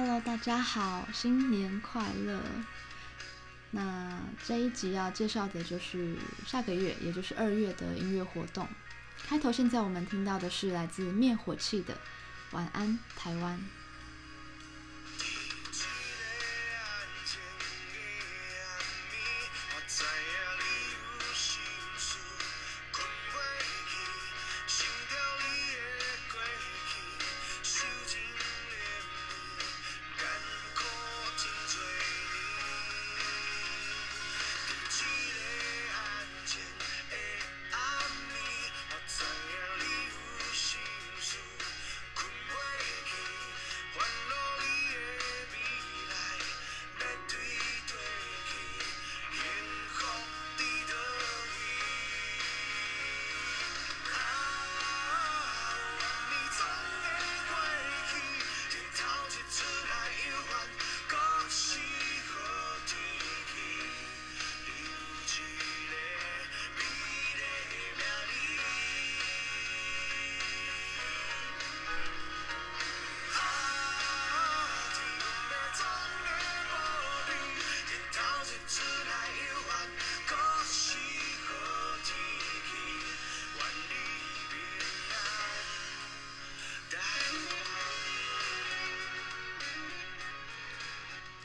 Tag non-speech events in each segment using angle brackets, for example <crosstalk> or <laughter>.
Hello，大家好，新年快乐！那这一集要介绍的就是下个月，也就是二月的音乐活动。开头现在我们听到的是来自灭火器的《晚安，台湾》。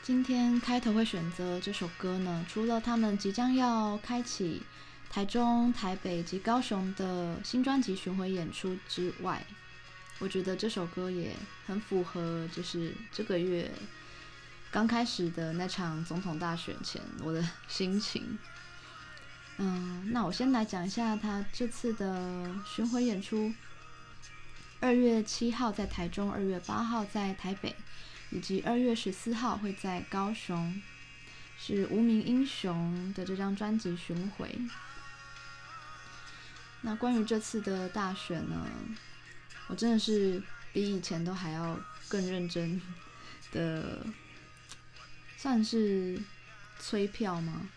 今天开头会选择这首歌呢，除了他们即将要开启台中、台北及高雄的新专辑巡回演出之外，我觉得这首歌也很符合，就是这个月刚开始的那场总统大选前我的心情。<laughs> 嗯，那我先来讲一下他这次的巡回演出，二月七号在台中，二月八号在台北。以及二月十四号会在高雄，是《无名英雄》的这张专辑巡回。那关于这次的大选呢，我真的是比以前都还要更认真的，算是催票吗？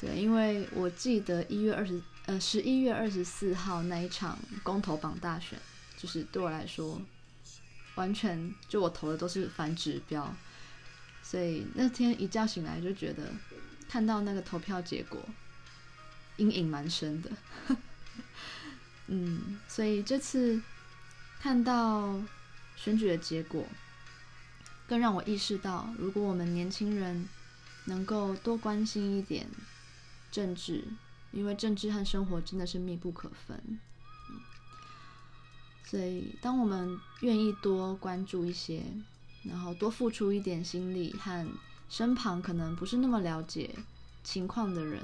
对，因为我记得一月二十呃十一月二十四号那一场公投榜大选，就是对我来说。完全就我投的都是反指标，所以那天一觉醒来就觉得看到那个投票结果阴影蛮深的。<laughs> 嗯，所以这次看到选举的结果，更让我意识到，如果我们年轻人能够多关心一点政治，因为政治和生活真的是密不可分。所以，当我们愿意多关注一些，然后多付出一点心力，和身旁可能不是那么了解情况的人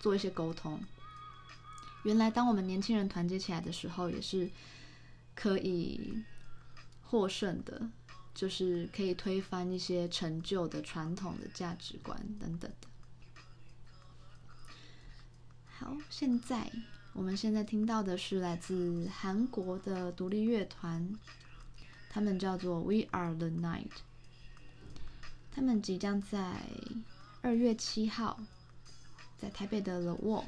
做一些沟通，原来当我们年轻人团结起来的时候，也是可以获胜的，就是可以推翻一些陈旧的传统的价值观等等的。好，现在。我们现在听到的是来自韩国的独立乐团，他们叫做 We Are the Night。他们即将在二月七号在台北的 The Wall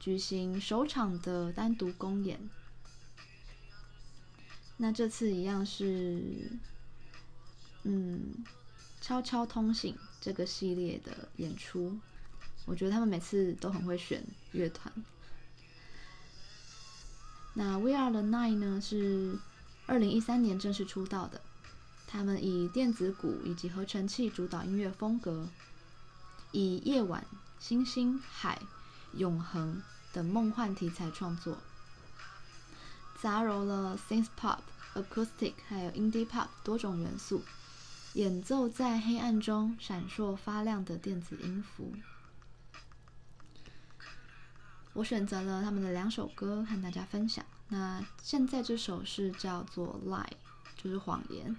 举行首场的单独公演。那这次一样是，嗯，悄悄通信这个系列的演出。我觉得他们每次都很会选乐团。那 We Are the Night 呢，是二零一三年正式出道的，他们以电子鼓以及合成器主导音乐风格，以夜晚、星星、海、永恒等梦幻题材创作，杂糅了 Synth Pop、Acoustic 还有 Indie Pop 多种元素，演奏在黑暗中闪烁发亮的电子音符。我选择了他们的两首歌和大家分享。那现在这首是叫做《Lie》，就是谎言。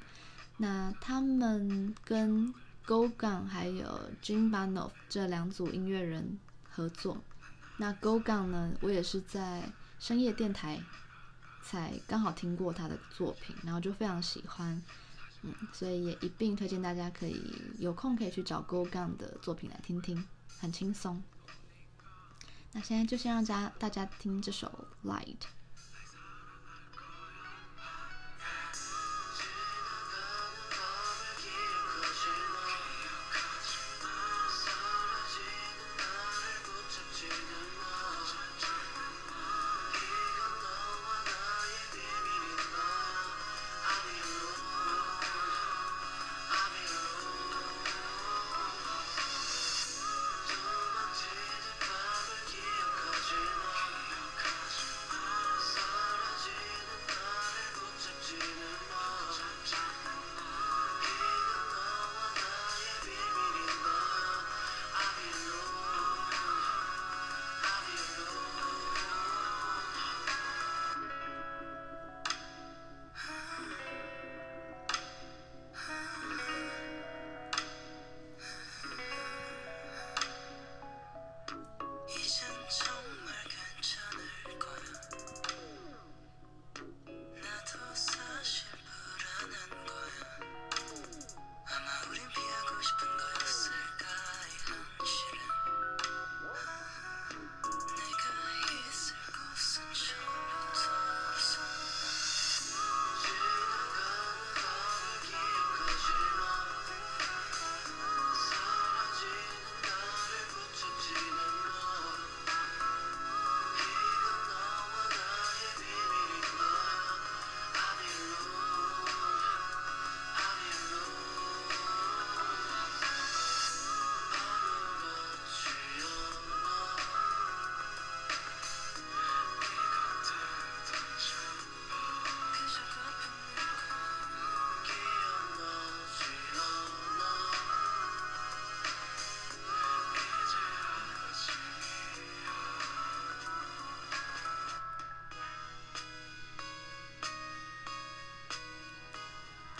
那他们跟 Go-Gun 还有 Jim Banov 这两组音乐人合作。那 Go-Gun 呢，我也是在深夜电台才刚好听过他的作品，然后就非常喜欢，嗯，所以也一并推荐大家可以有空可以去找 Go Gun 的作品来听听，很轻松。那现在就先让家大家听这首《Light》。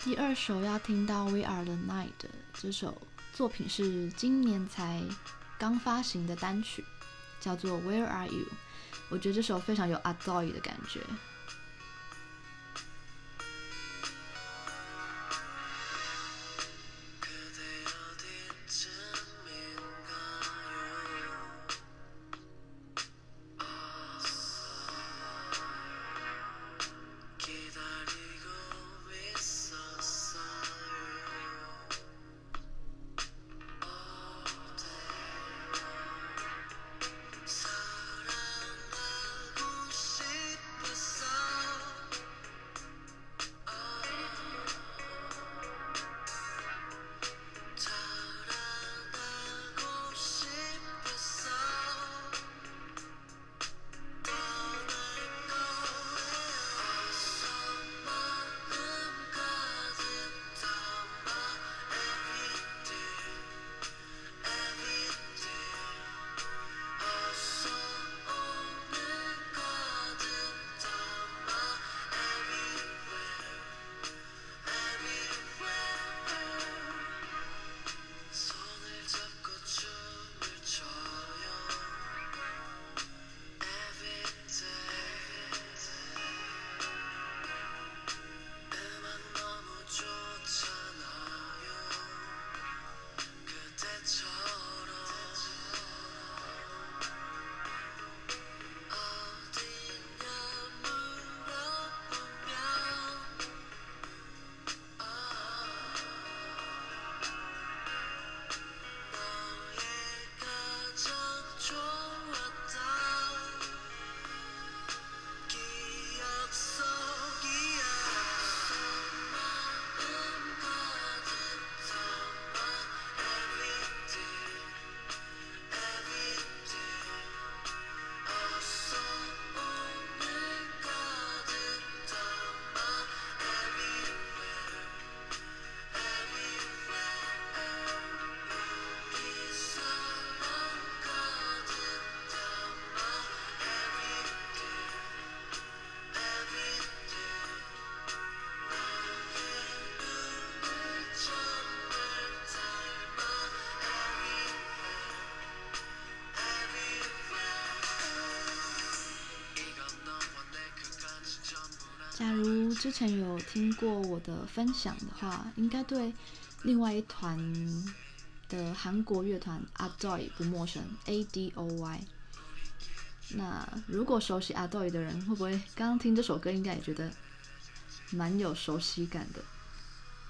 第二首要听到《We Are the Night》这首作品是今年才刚发行的单曲，叫做《Where Are You》。我觉得这首非常有阿 d o 的感觉。之前有听过我的分享的话，应该对另外一团的韩国乐团 Adoy 不陌生，A D O Y。那如果熟悉 Adoy 的人，会不会刚刚听这首歌，应该也觉得蛮有熟悉感的？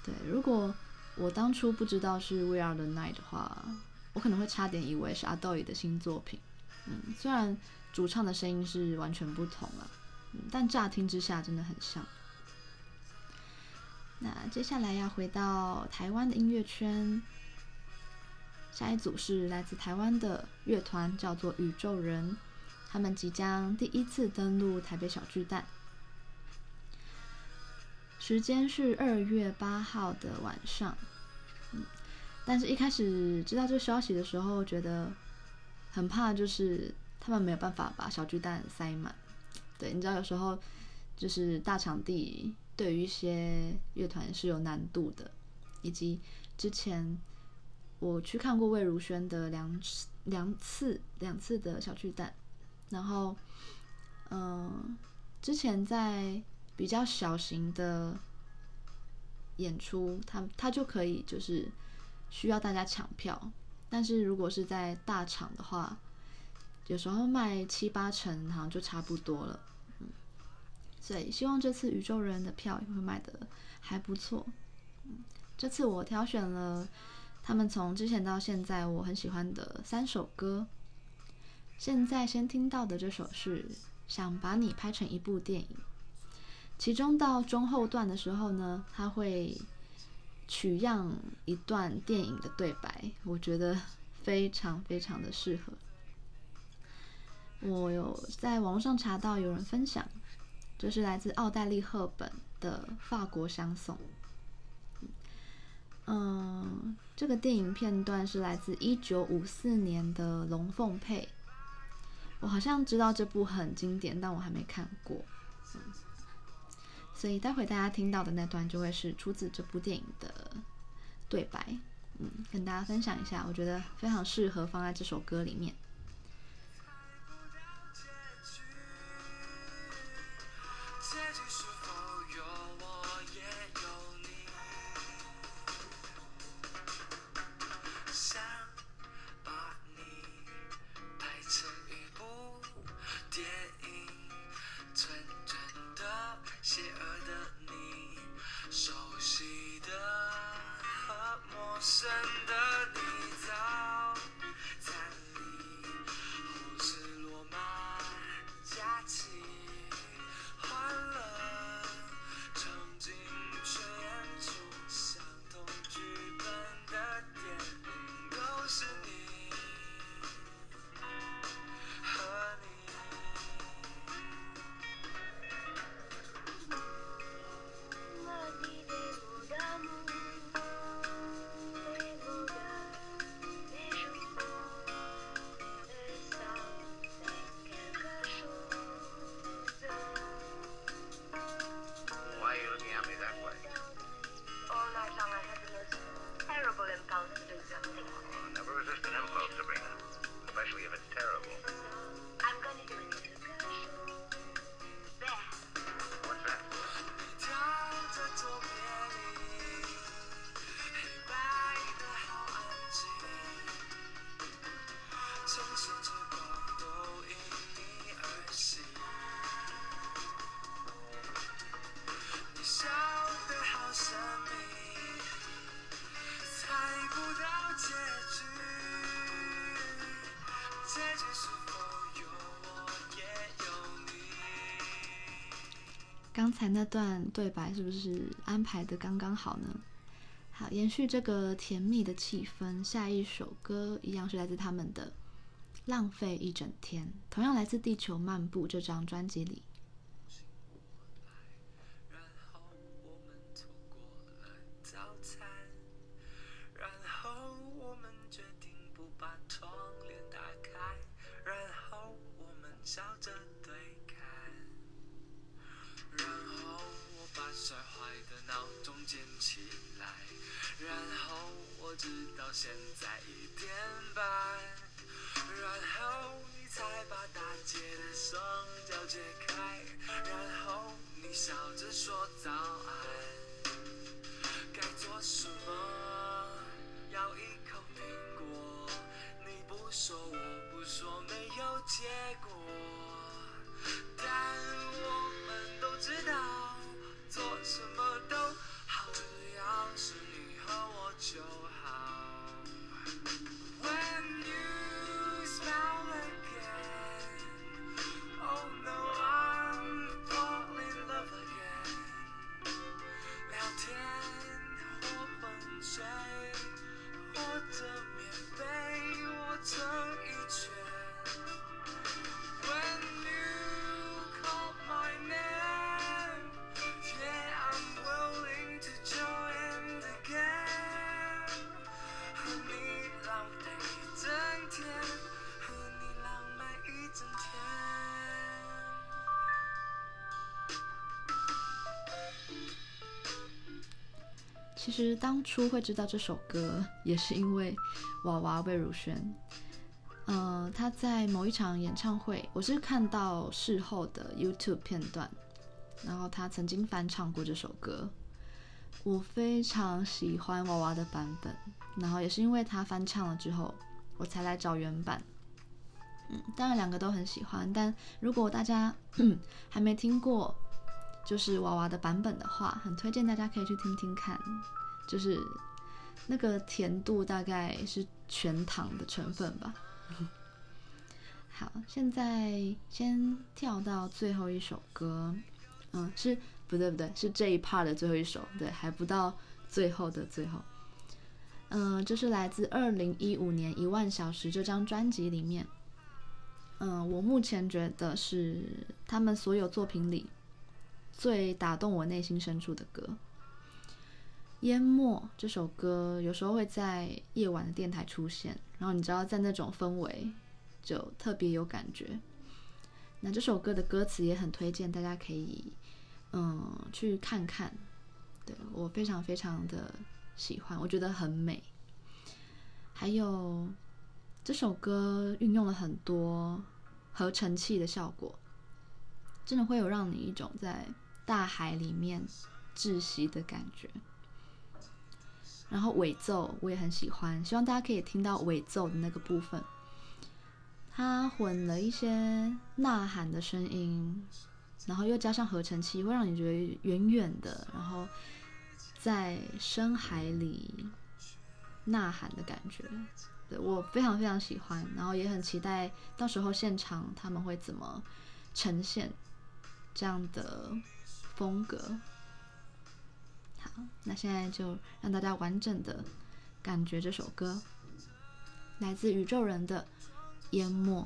对，如果我当初不知道是 We Are the Night 的话，我可能会差点以为是 Adoy 的新作品。嗯，虽然主唱的声音是完全不同了，嗯，但乍听之下真的很像。那接下来要回到台湾的音乐圈。下一组是来自台湾的乐团，叫做宇宙人。他们即将第一次登陆台北小巨蛋，时间是二月八号的晚上。但是一开始知道这个消息的时候，觉得很怕，就是他们没有办法把小巨蛋塞满。对，你知道，有时候就是大场地对于一些乐团是有难度的，以及之前。我去看过魏如萱的两次、两次、两次的小巨蛋，然后，嗯、之前在比较小型的演出，他他就可以就是需要大家抢票，但是如果是在大场的话，有时候卖七八成好像就差不多了，所以希望这次宇宙人的票也会卖得还不错，这次我挑选了。他们从之前到现在，我很喜欢的三首歌。现在先听到的这首是《想把你拍成一部电影》，其中到中后段的时候呢，他会取样一段电影的对白，我觉得非常非常的适合。我有在网上查到有人分享，就是来自奥黛丽·赫本的《法国香颂》。嗯，这个电影片段是来自一九五四年的《龙凤配》，我好像知道这部很经典，但我还没看过。所以待会大家听到的那段就会是出自这部电影的对白。嗯，跟大家分享一下，我觉得非常适合放在这首歌里面。刚才那段对白是不是安排的刚刚好呢？好，延续这个甜蜜的气氛，下一首歌一样是来自他们的《浪费一整天》，同样来自《地球漫步》这张专辑里。有其实当初会知道这首歌，也是因为娃娃魏如萱。嗯、呃，他在某一场演唱会，我是看到事后的 YouTube 片段，然后他曾经翻唱过这首歌，我非常喜欢娃娃的版本，然后也是因为他翻唱了之后，我才来找原版。嗯，当然两个都很喜欢，但如果大家 <clears throat> 还没听过就是娃娃的版本的话，很推荐大家可以去听听看，就是那个甜度大概是全糖的成分吧。<laughs> 好，现在先跳到最后一首歌，嗯，是不对不对，是这一 part 的最后一首，对，还不到最后的最后，嗯，这是来自二零一五年《一万小时》这张专辑里面，嗯，我目前觉得是他们所有作品里最打动我内心深处的歌，《淹没》这首歌有时候会在夜晚的电台出现。然后你知道，在那种氛围就特别有感觉。那这首歌的歌词也很推荐，大家可以嗯去看看。对，我非常非常的喜欢，我觉得很美。还有这首歌运用了很多合成器的效果，真的会有让你一种在大海里面窒息的感觉。然后尾奏我也很喜欢，希望大家可以听到尾奏的那个部分，它混了一些呐喊的声音，然后又加上合成器，会让你觉得远远的，然后在深海里呐喊的感觉，对，我非常非常喜欢，然后也很期待到时候现场他们会怎么呈现这样的风格。好那现在就让大家完整的感觉这首歌，来自宇宙人的《淹没》。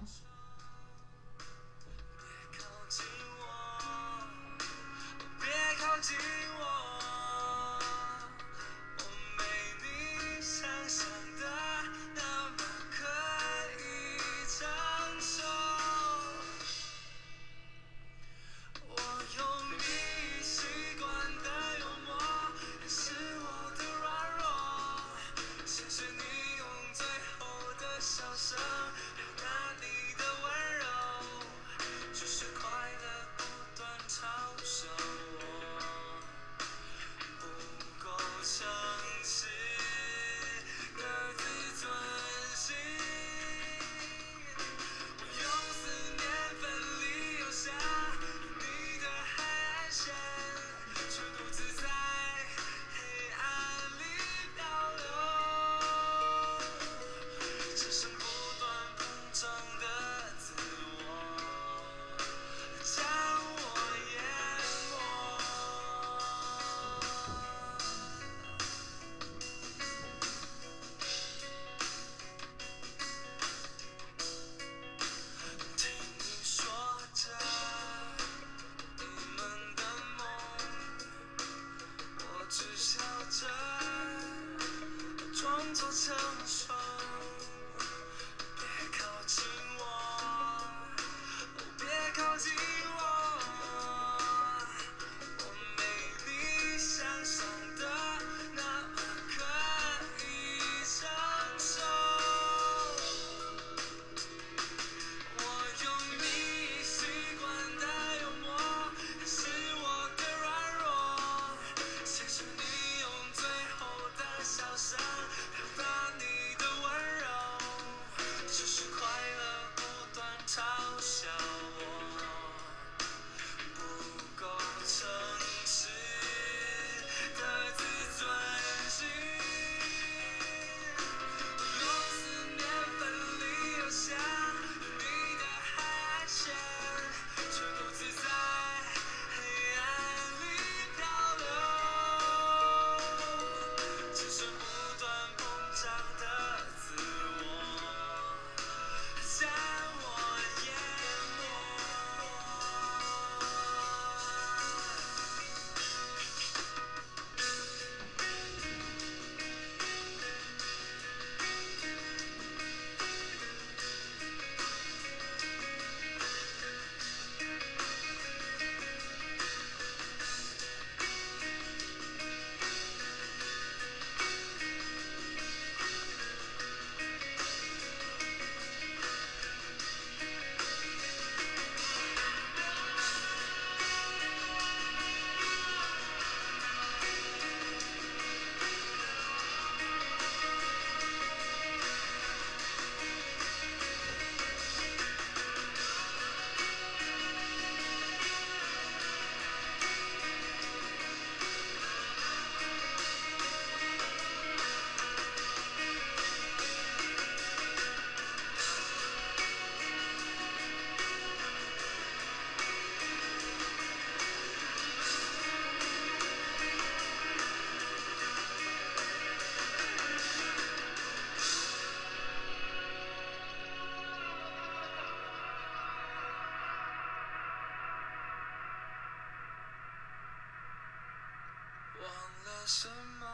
什么？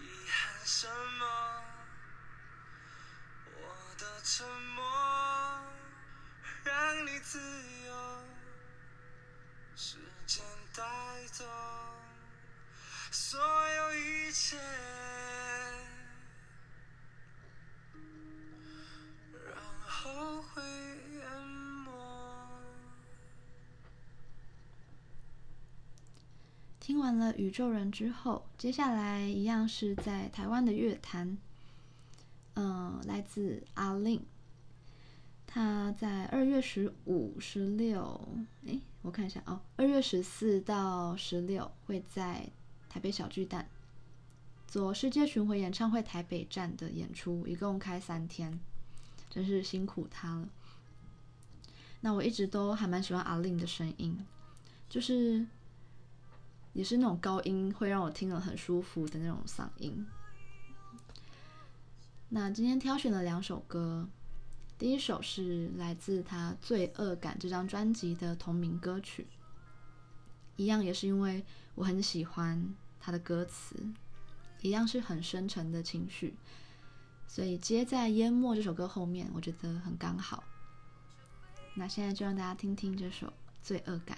遗憾什么？我的沉默让你自由，时间带走所有一切，然后悔听完了宇宙人之后，接下来一样是在台湾的乐坛。嗯，来自阿令，他在二月十五、十六，哎，我看一下哦，二月十四到十六会在台北小巨蛋做世界巡回演唱会台北站的演出，一共开三天，真是辛苦他了。那我一直都还蛮喜欢阿令的声音，就是也是那种高音会让我听了很舒服的那种嗓音。那今天挑选了两首歌，第一首是来自他《罪恶感》这张专辑的同名歌曲，一样也是因为我很喜欢他的歌词，一样是很深沉的情绪，所以接在《淹没》这首歌后面，我觉得很刚好。那现在就让大家听听这首《罪恶感》。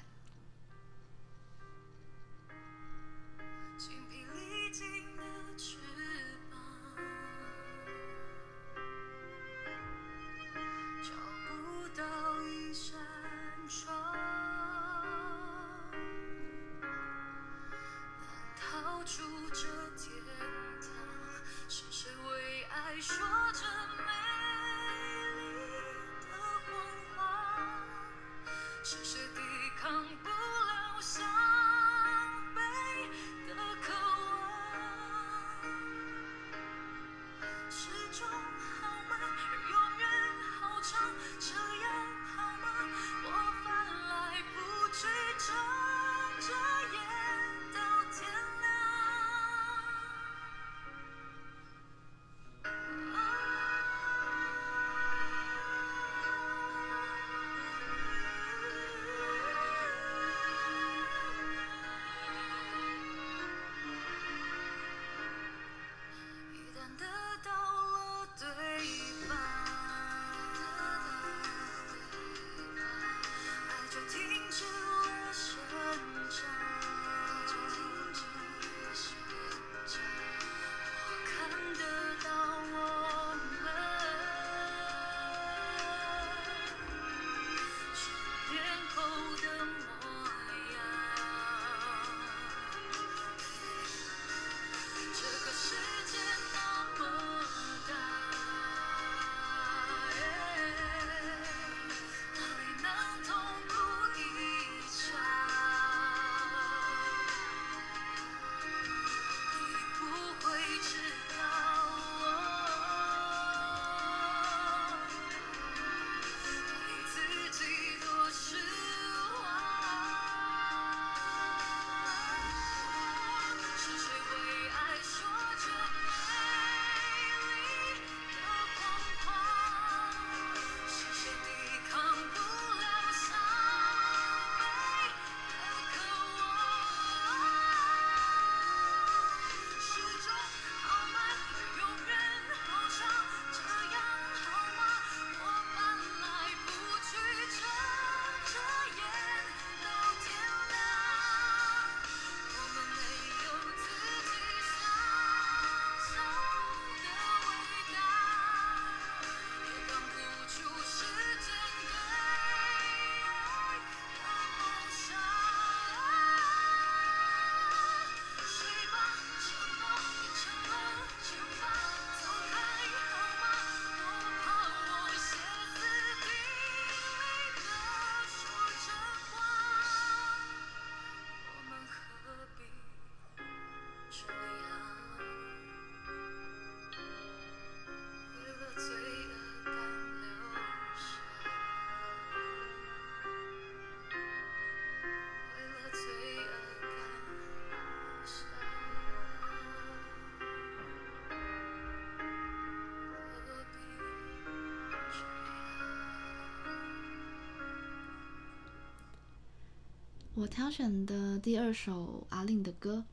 我挑选的第二首阿令的歌，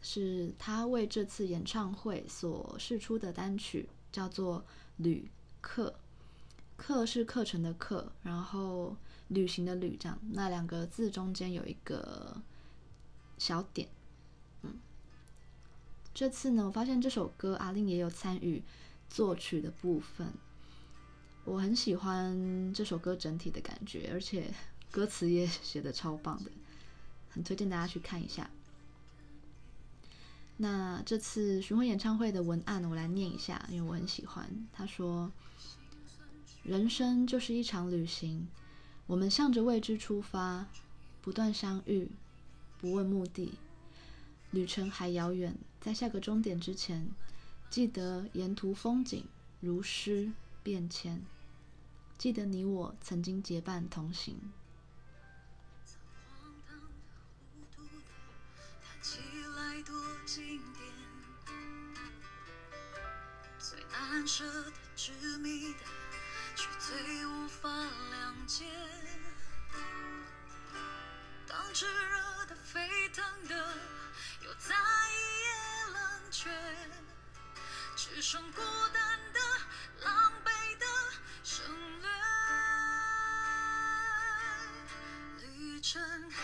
是他为这次演唱会所释出的单曲，叫做《旅客》。课是课程的课，然后旅行的旅，这样那两个字中间有一个小点。嗯，这次呢，我发现这首歌阿令也有参与作曲的部分，我很喜欢这首歌整体的感觉，而且 <laughs> 歌词也写得超棒的，推荐大家去看一下。那这次巡回演唱会的文案，我来念一下，因为我很喜欢。他说。人生就是一场旅行，我们向着未知出发，不断相遇，不问目的。旅程还遥远，在下个终点之前，记得沿途风景如诗变迁，记得你我曾经结伴同行。起来多经典，最难舍的、执迷的却最无法谅解。当炙热的、沸腾的，又在一夜冷却，只剩孤单的、狼狈的省略。旅程还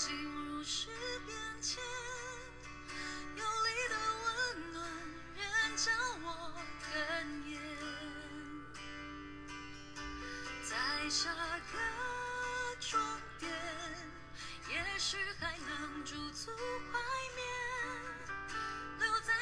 心如诗变迁。有你的温暖仍叫我哽咽，在下个终点，也许还能驻足怀缅，留在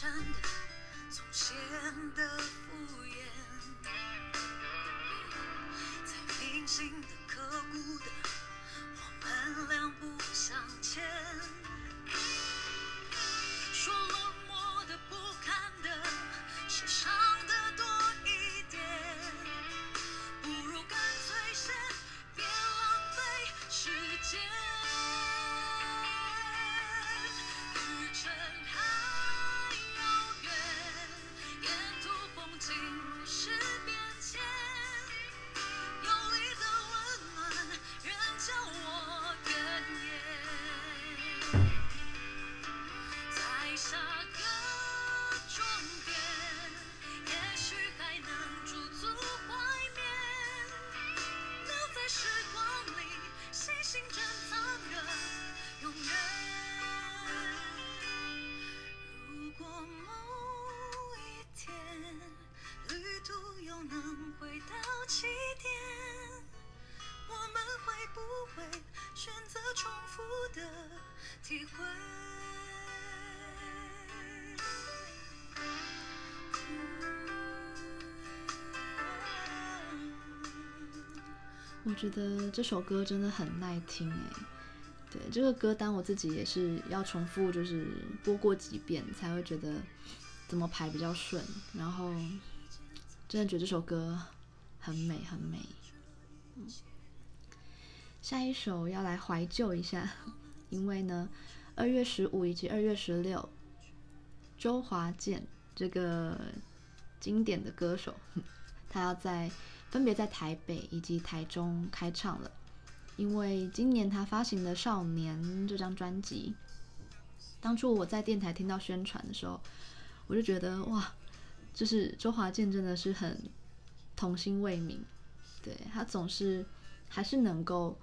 真的。我觉得这首歌真的很耐听哎，对，这个歌单我自己也是要重复，就是播过几遍才会觉得怎么排比较顺。然后真的觉得这首歌很美很美。下一首要来怀旧一下，<laughs> 因为呢，二月十五以及二月十六，周华健这个经典的歌手，<laughs> 他要在。分别在台北以及台中开唱了，因为今年他发行的《少年》这张专辑，当初我在电台听到宣传的时候，我就觉得哇，就是周华健真的是很童心未泯，对，他总是还是能够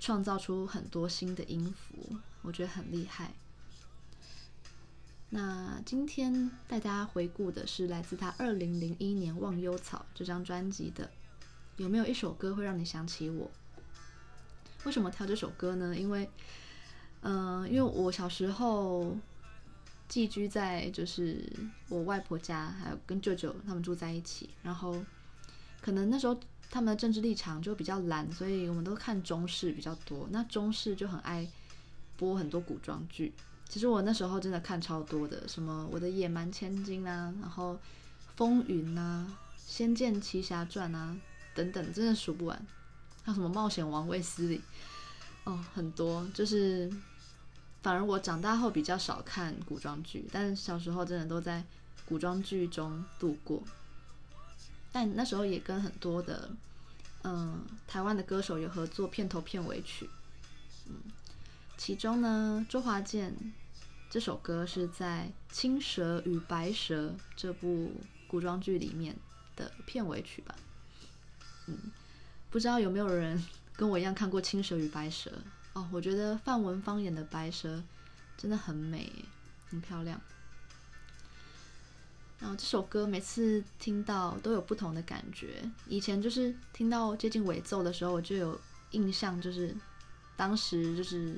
创造出很多新的音符，我觉得很厉害。那今天带大家回顾的是来自他二零零一年《忘忧草》这张专辑的。有没有一首歌会让你想起我？为什么挑这首歌呢？因为，嗯、因为我小时候寄居在就是我外婆家，还有跟舅舅他们住在一起，然后可能那时候他们的政治立场就比较蓝，所以我们都看中式比较多。那中式就很爱播很多古装剧。其实我那时候真的看超多的，什么《我的野蛮千金》啊，然后《风云》啊，《仙剑奇侠传》啊等等，真的数不完。还有什么《冒险王卫斯理》哦，很多。就是反而我长大后比较少看古装剧，但小时候真的都在古装剧中度过。但那时候也跟很多的嗯台湾的歌手有合作片头片尾曲，嗯。其中呢，周华健这首歌是在《青蛇与白蛇》这部古装剧里面的片尾曲吧？嗯，不知道有没有人 <laughs> 跟我一样看过《青蛇与白蛇》哦？我觉得范文芳演的白蛇真的很美，很漂亮。然后这首歌每次听到都有不同的感觉。以前就是听到接近尾奏的时候，我就有印象，就是。当时就是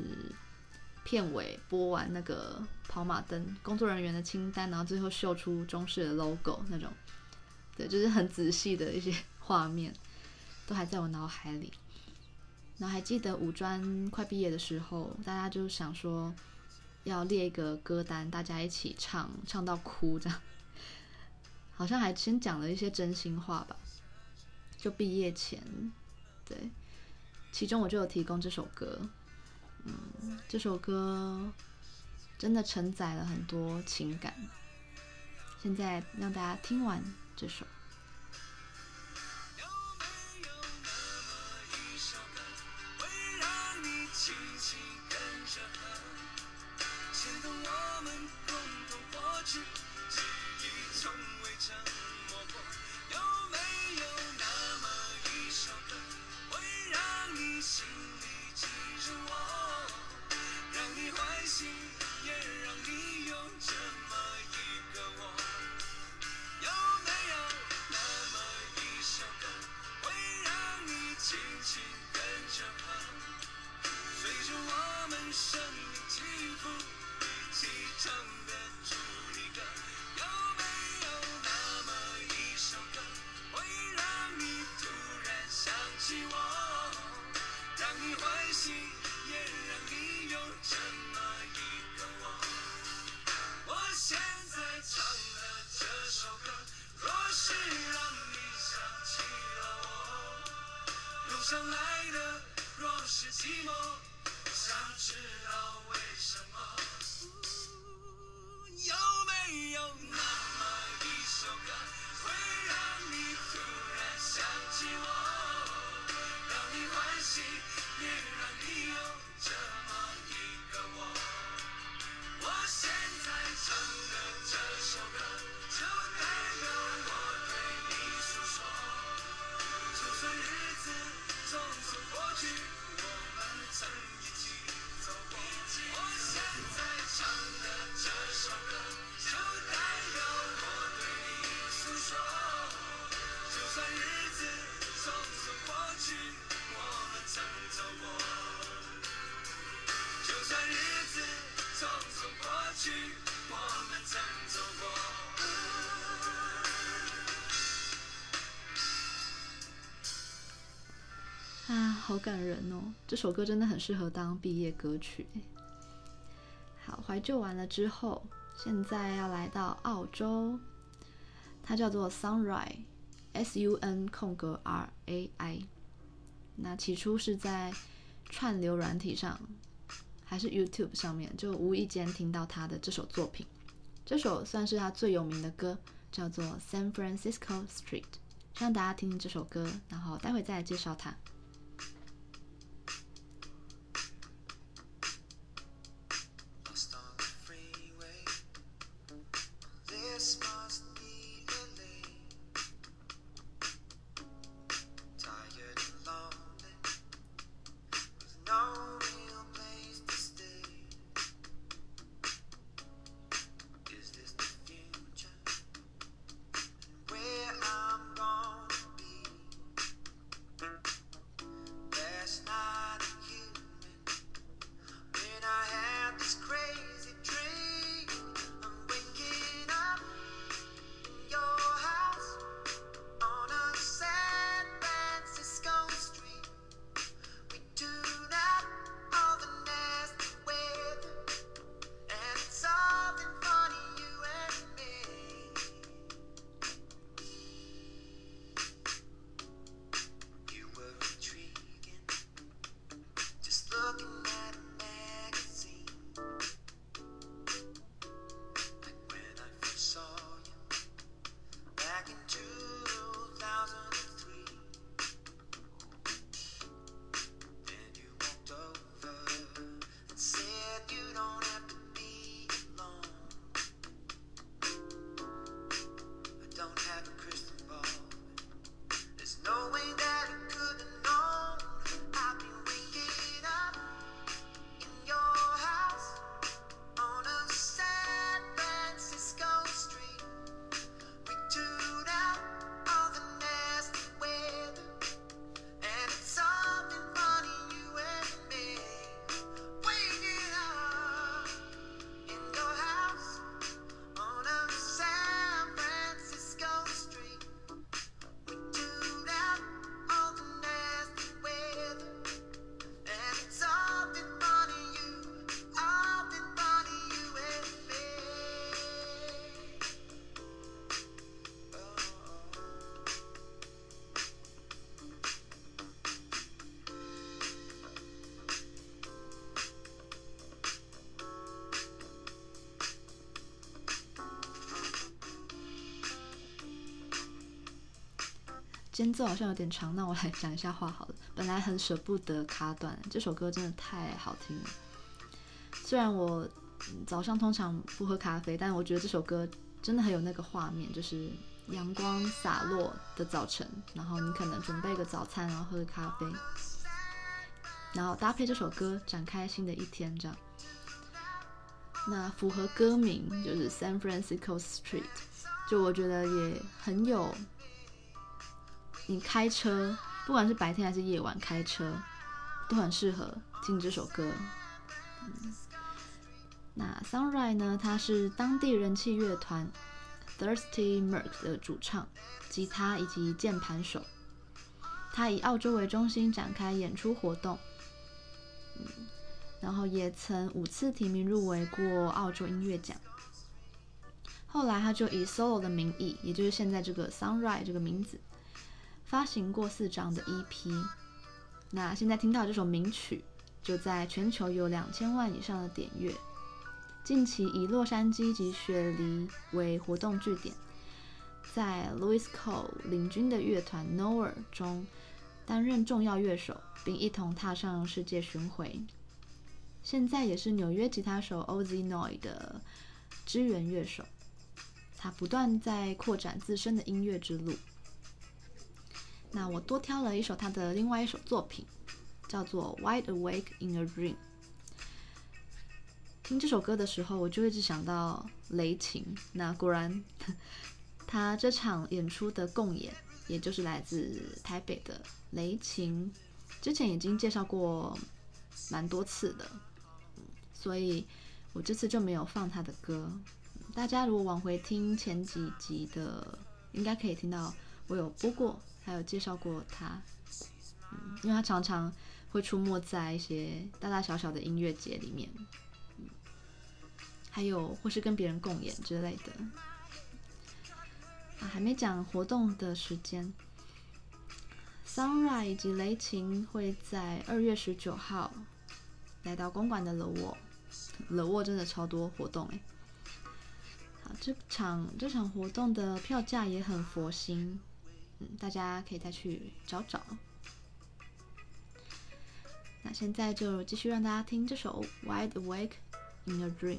片尾播完那个跑马灯工作人员的清单，然后最后秀出中式的 logo 那种，对，就是很仔细的一些 <laughs> 画面，都还在我脑海里。然后还记得五专快毕业的时候，大家就想说要列一个歌单，大家一起唱，唱到哭这样。好像还先讲了一些真心话吧，就毕业前，对。其中我就有提供这首歌，嗯，这首歌真的承载了很多情感。现在让大家听完这首。来的若是寂寞。好感人哦！这首歌真的很适合当毕业歌曲。好，怀旧完了之后，现在要来到澳洲，它叫做 Sunrise，S-U-N 空格 R A I。那起初是在串流软体上，还是 YouTube 上面，就无意间听到他的这首作品。这首算是他最有名的歌，叫做 San Francisco Street。希望大家听听这首歌，然后待会再来介绍它。间奏好像有点长，那我来讲一下话好了。本来很舍不得卡短，这首歌真的太好听了。虽然我早上通常不喝咖啡，但我觉得这首歌真的很有那个画面，就是阳光洒落的早晨，然后你可能准备个早餐，然后喝个咖啡，然后搭配这首歌展开新的一天，这样。那符合歌名就是 San Francisco Street，就我觉得也很有。你开车，不管是白天还是夜晚开车，都很适合听这首歌。嗯、那 Sunrise 呢？他是当地人气乐团 Thirsty Merc 的主唱、吉他以及键盘手。他以澳洲为中心展开演出活动，嗯、然后也曾五次提名入围过澳洲音乐奖。后来他就以 solo 的名义，也就是现在这个 Sunrise 这个名字。发行过四张的 EP，那现在听到这首名曲，就在全球有两千万以上的点阅。近期以洛杉矶及雪梨为活动据点，在 Louis Cole 领军的乐团 Nowhere 中担任重要乐手，并一同踏上世界巡回。现在也是纽约吉他手 Oz Noy 的支援乐手，他不断在扩展自身的音乐之路。那我多挑了一首他的另外一首作品，叫做《Wide Awake in a Dream》。听这首歌的时候，我就一直想到雷擎。那果然，他这场演出的共演，也就是来自台北的雷擎，之前已经介绍过蛮多次的，所以我这次就没有放他的歌。大家如果往回听前几集的，应该可以听到我有播过。还有介绍过他，嗯，因为他常常会出没在一些大大小小的音乐节里面，嗯，还有或是跟别人共演之类的。啊，还没讲活动的时间，Sunrise 以及雷擎会在二月十九号来到公馆的 The Wall，The Wall 真的超多活动哎。好，这场这场活动的票价也很佛心。嗯，大家可以再去找找。那现在就继续让大家听这首《Wide Awake in a Dream》。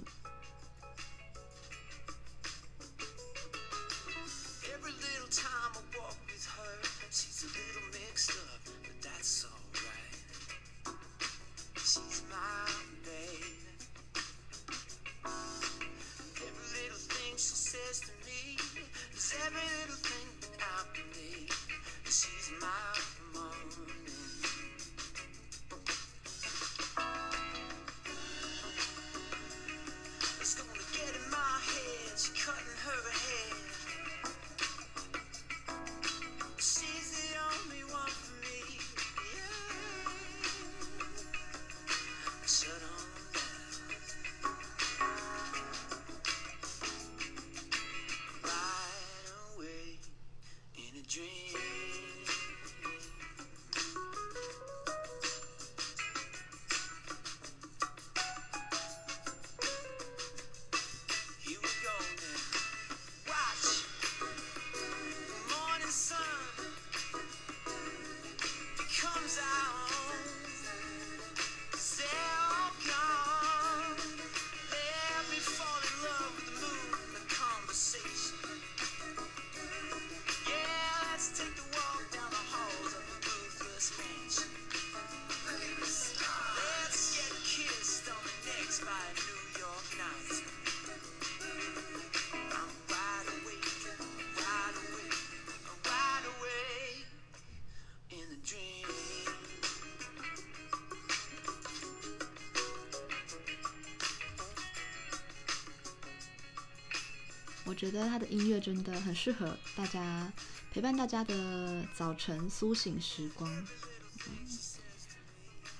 觉得他的音乐真的很适合大家陪伴大家的早晨苏醒时光。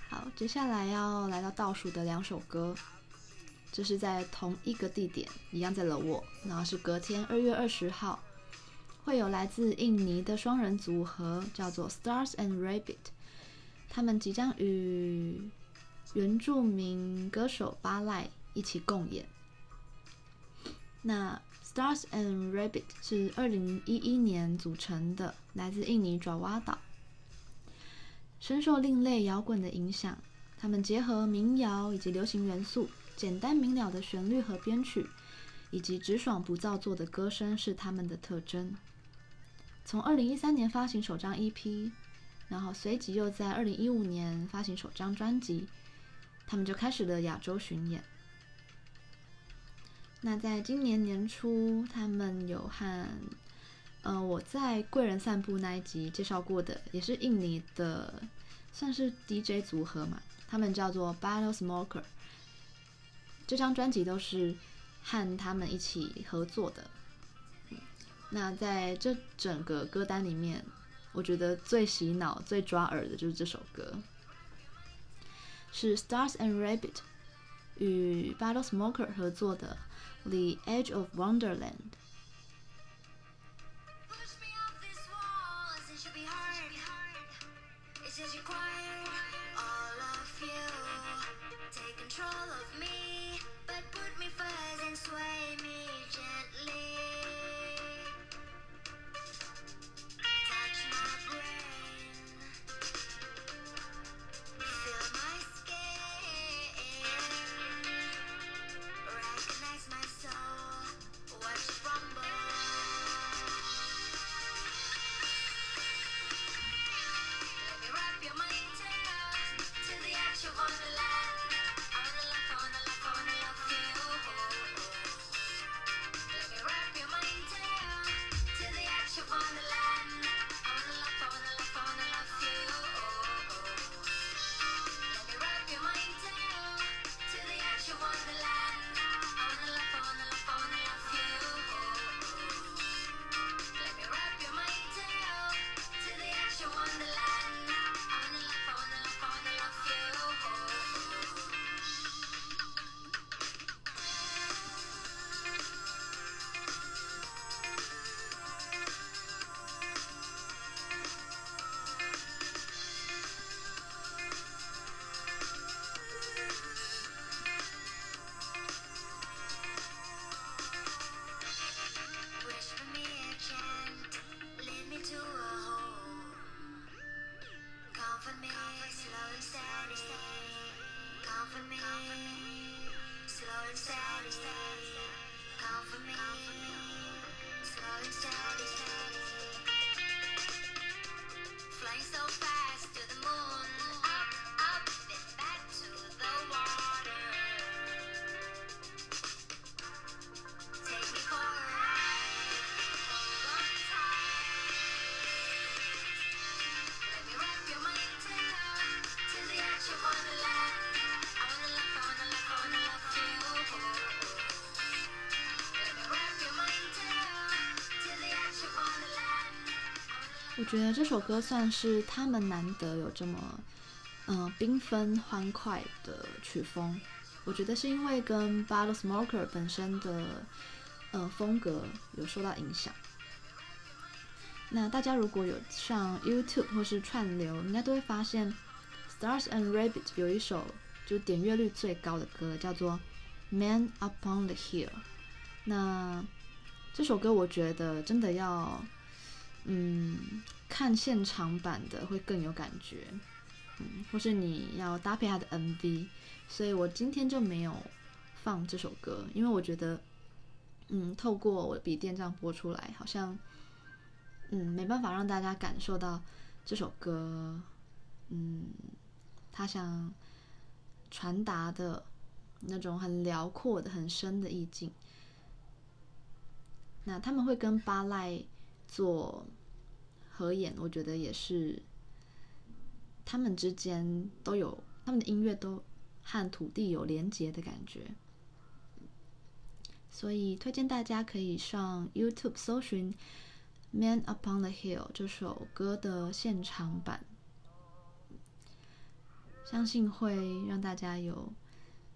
好，接下来要来到倒数的两首歌，这是在同一个地点，一样在了我然后是隔天二月二十号，会有来自印尼的双人组合叫做 Stars and Rabbit，他们即将与原住民歌手巴赖一起共演。那 Stars and Rabbit 是二零一一年组成的，来自印尼爪哇岛，深受另类摇滚的影响。他们结合民谣以及流行元素，简单明了的旋律和编曲，以及直爽不造作的歌声是他们的特征。从二零一三年发行首张 EP，然后随即又在二零一五年发行首张专辑，他们就开始了亚洲巡演。那在今年年初，他们有和，呃，我在贵人散步那一集介绍过的，也是印尼的，算是 DJ 组合嘛，他们叫做 Bottle Smoker。这张专辑都是和他们一起合作的。那在这整个歌单里面，我觉得最洗脑、最抓耳的就是这首歌，是 Stars and Rabbit 与 Bottle Smoker 合作的。The Edge of Wonderland。我觉得这首歌算是他们难得有这么，嗯、呃，缤纷欢快的曲风。我觉得是因为跟 Bottle Smoker 本身的，呃，风格有受到影响。那大家如果有上 YouTube 或是串流，应该都会发现 Stars and Rabbit 有一首就点阅率最高的歌，叫做 Man Upon the Hill。那这首歌我觉得真的要。嗯，看现场版的会更有感觉，嗯，或是你要搭配他的 MV，所以我今天就没有放这首歌，因为我觉得，嗯，透过我的笔电这样播出来，好像，嗯，没办法让大家感受到这首歌，嗯，他想传达的那种很辽阔的、很深的意境。那他们会跟巴赖。做合演，我觉得也是，他们之间都有他们的音乐都和土地有连结的感觉，所以推荐大家可以上 YouTube 搜寻《Man Upon the Hill》这首歌的现场版，相信会让大家有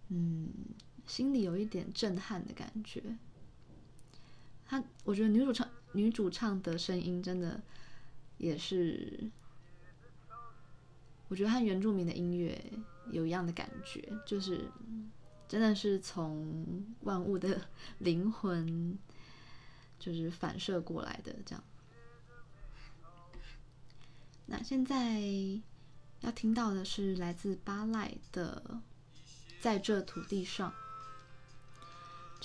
嗯心里有一点震撼的感觉。他，我觉得女主唱。女主唱的声音真的也是，我觉得和原住民的音乐有一样的感觉，就是真的是从万物的灵魂就是反射过来的这样。那现在要听到的是来自巴赖的《在这土地上》，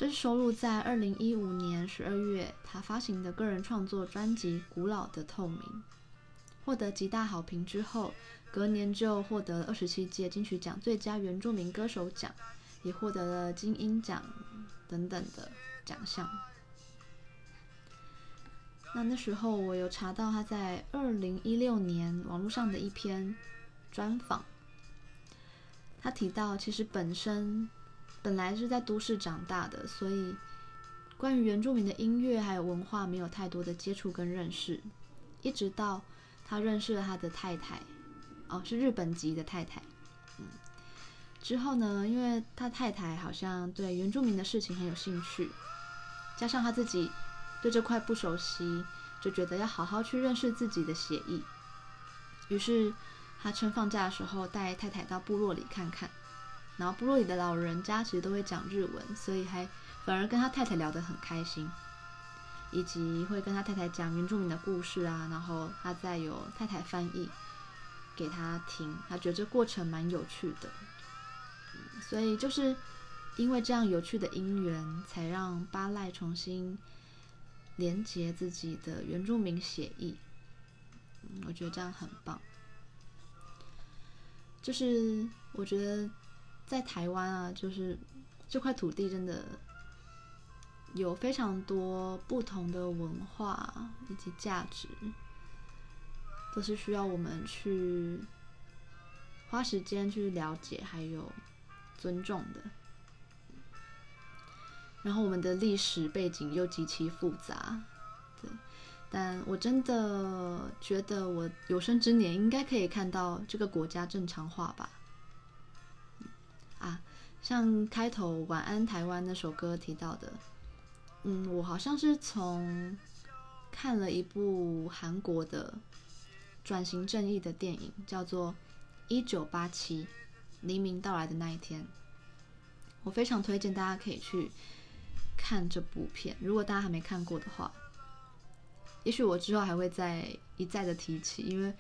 这是收录在二零一五年十二月他发行的个人创作专辑《古老的透明》，获得极大好评之后，隔年就获得了二十七届金曲奖最佳原住民歌手奖，也获得了金音奖等等的奖项。那那时候我有查到他在二零一六年网络上的一篇专访，他提到其实本身本来是在都市长大的，所以关于原住民的音乐还有文化没有太多的接触跟认识，一直到他认识了他的太太，哦，是日本籍的太太，嗯，之后呢，因为他太太好像对原住民的事情很有兴趣，加上他自己。对这块不熟悉，就觉得要好好去认识自己的写意。于是他趁放假的时候带太太到部落里看看，然后部落里的老人家其实都会讲日文，所以还反而跟他太太聊得很开心，以及会跟他太太讲原住民的故事啊，然后他再由太太翻译给他听，他觉得这过程蛮有趣的。所以就是因为这样有趣的因缘，才让巴赖重新。连接自己的原住民血裔，嗯，我觉得这样很棒。就是我觉得在台湾啊，就是这块土地真的有非常多不同的文化以及价值，都是需要我们去花时间去了解还有尊重的。然后我们的历史背景又极其复杂，对，但我真的觉得我有生之年应该可以看到这个国家正常化吧。像开头《晚安台湾》那首歌提到的，嗯，我好像是从看了一部韩国的转型正义的电影，叫做《一九八七：黎明到来的那一天》，我非常推荐大家可以去。看这部片，如果大家还没看过的话，也许我之后还会再一再的提起，因为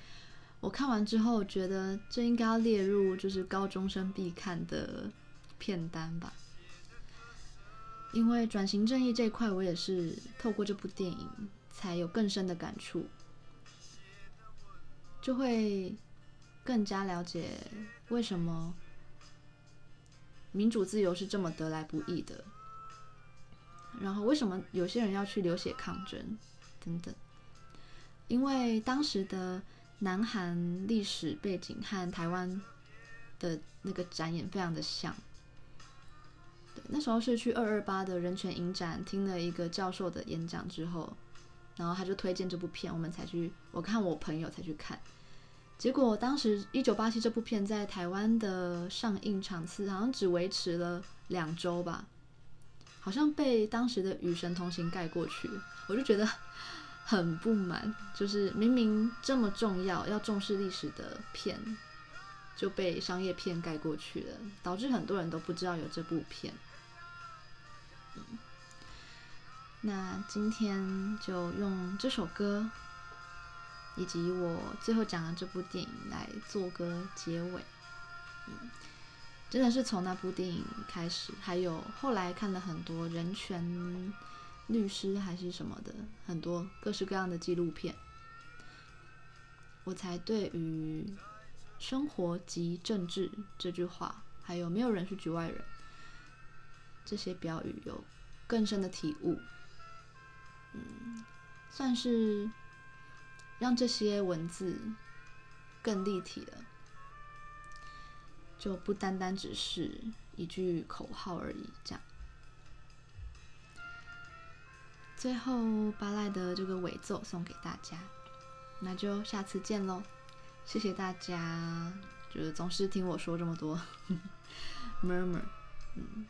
我看完之后觉得这应该要列入就是高中生必看的片单吧。因为转型正义这一块，我也是透过这部电影才有更深的感触，就会更加了解为什么民主自由是这么得来不易的。然后，为什么有些人要去流血抗争，等等？因为当时的南韩历史背景和台湾的那个展演非常的像。对，那时候是去二二八的人权影展听了一个教授的演讲之后，然后他就推荐这部片，我们才去，我看我朋友才去看。结果当时一九八七这部片在台湾的上映场次好像只维持了两周吧。好像被当时的《与神同行》盖过去，我就觉得很不满。就是明明这么重要、要重视历史的片，就被商业片盖过去了，导致很多人都不知道有这部片。那今天就用这首歌，以及我最后讲的这部电影来做个结尾。嗯。真的是从那部电影开始，还有后来看了很多人权律师还是什么的，很多各式各样的纪录片，我才对于“生活即政治”这句话，还有“没有人是局外人”这些标语有更深的体悟。嗯，算是让这些文字更立体了。就不单单只是一句口号而已，这样。最后，巴赖的这个尾奏送给大家，那就下次见喽！谢谢大家，就是总是听我说这么多。<laughs> Murmur，嗯，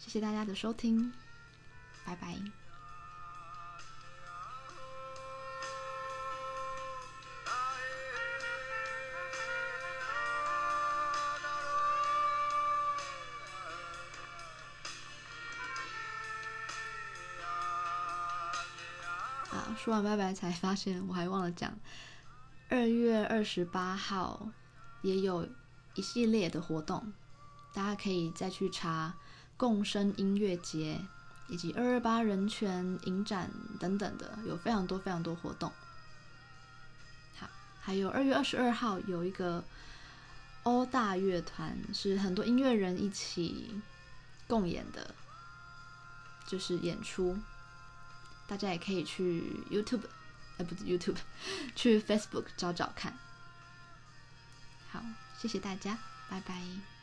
谢谢大家的收听，拜拜。说完拜拜才发现我还忘了讲，二月二十八号也有一系列的活动，大家可以再去查共生音乐节以及二二八人权影展等等的，有非常多非常多活动。好，还有二月二十二号有一个欧大乐团，是很多音乐人一起共演的，就是演出。大家也可以去 YouTube，呃，不是 YouTube，去 Facebook 找找看。好，谢谢大家，拜拜。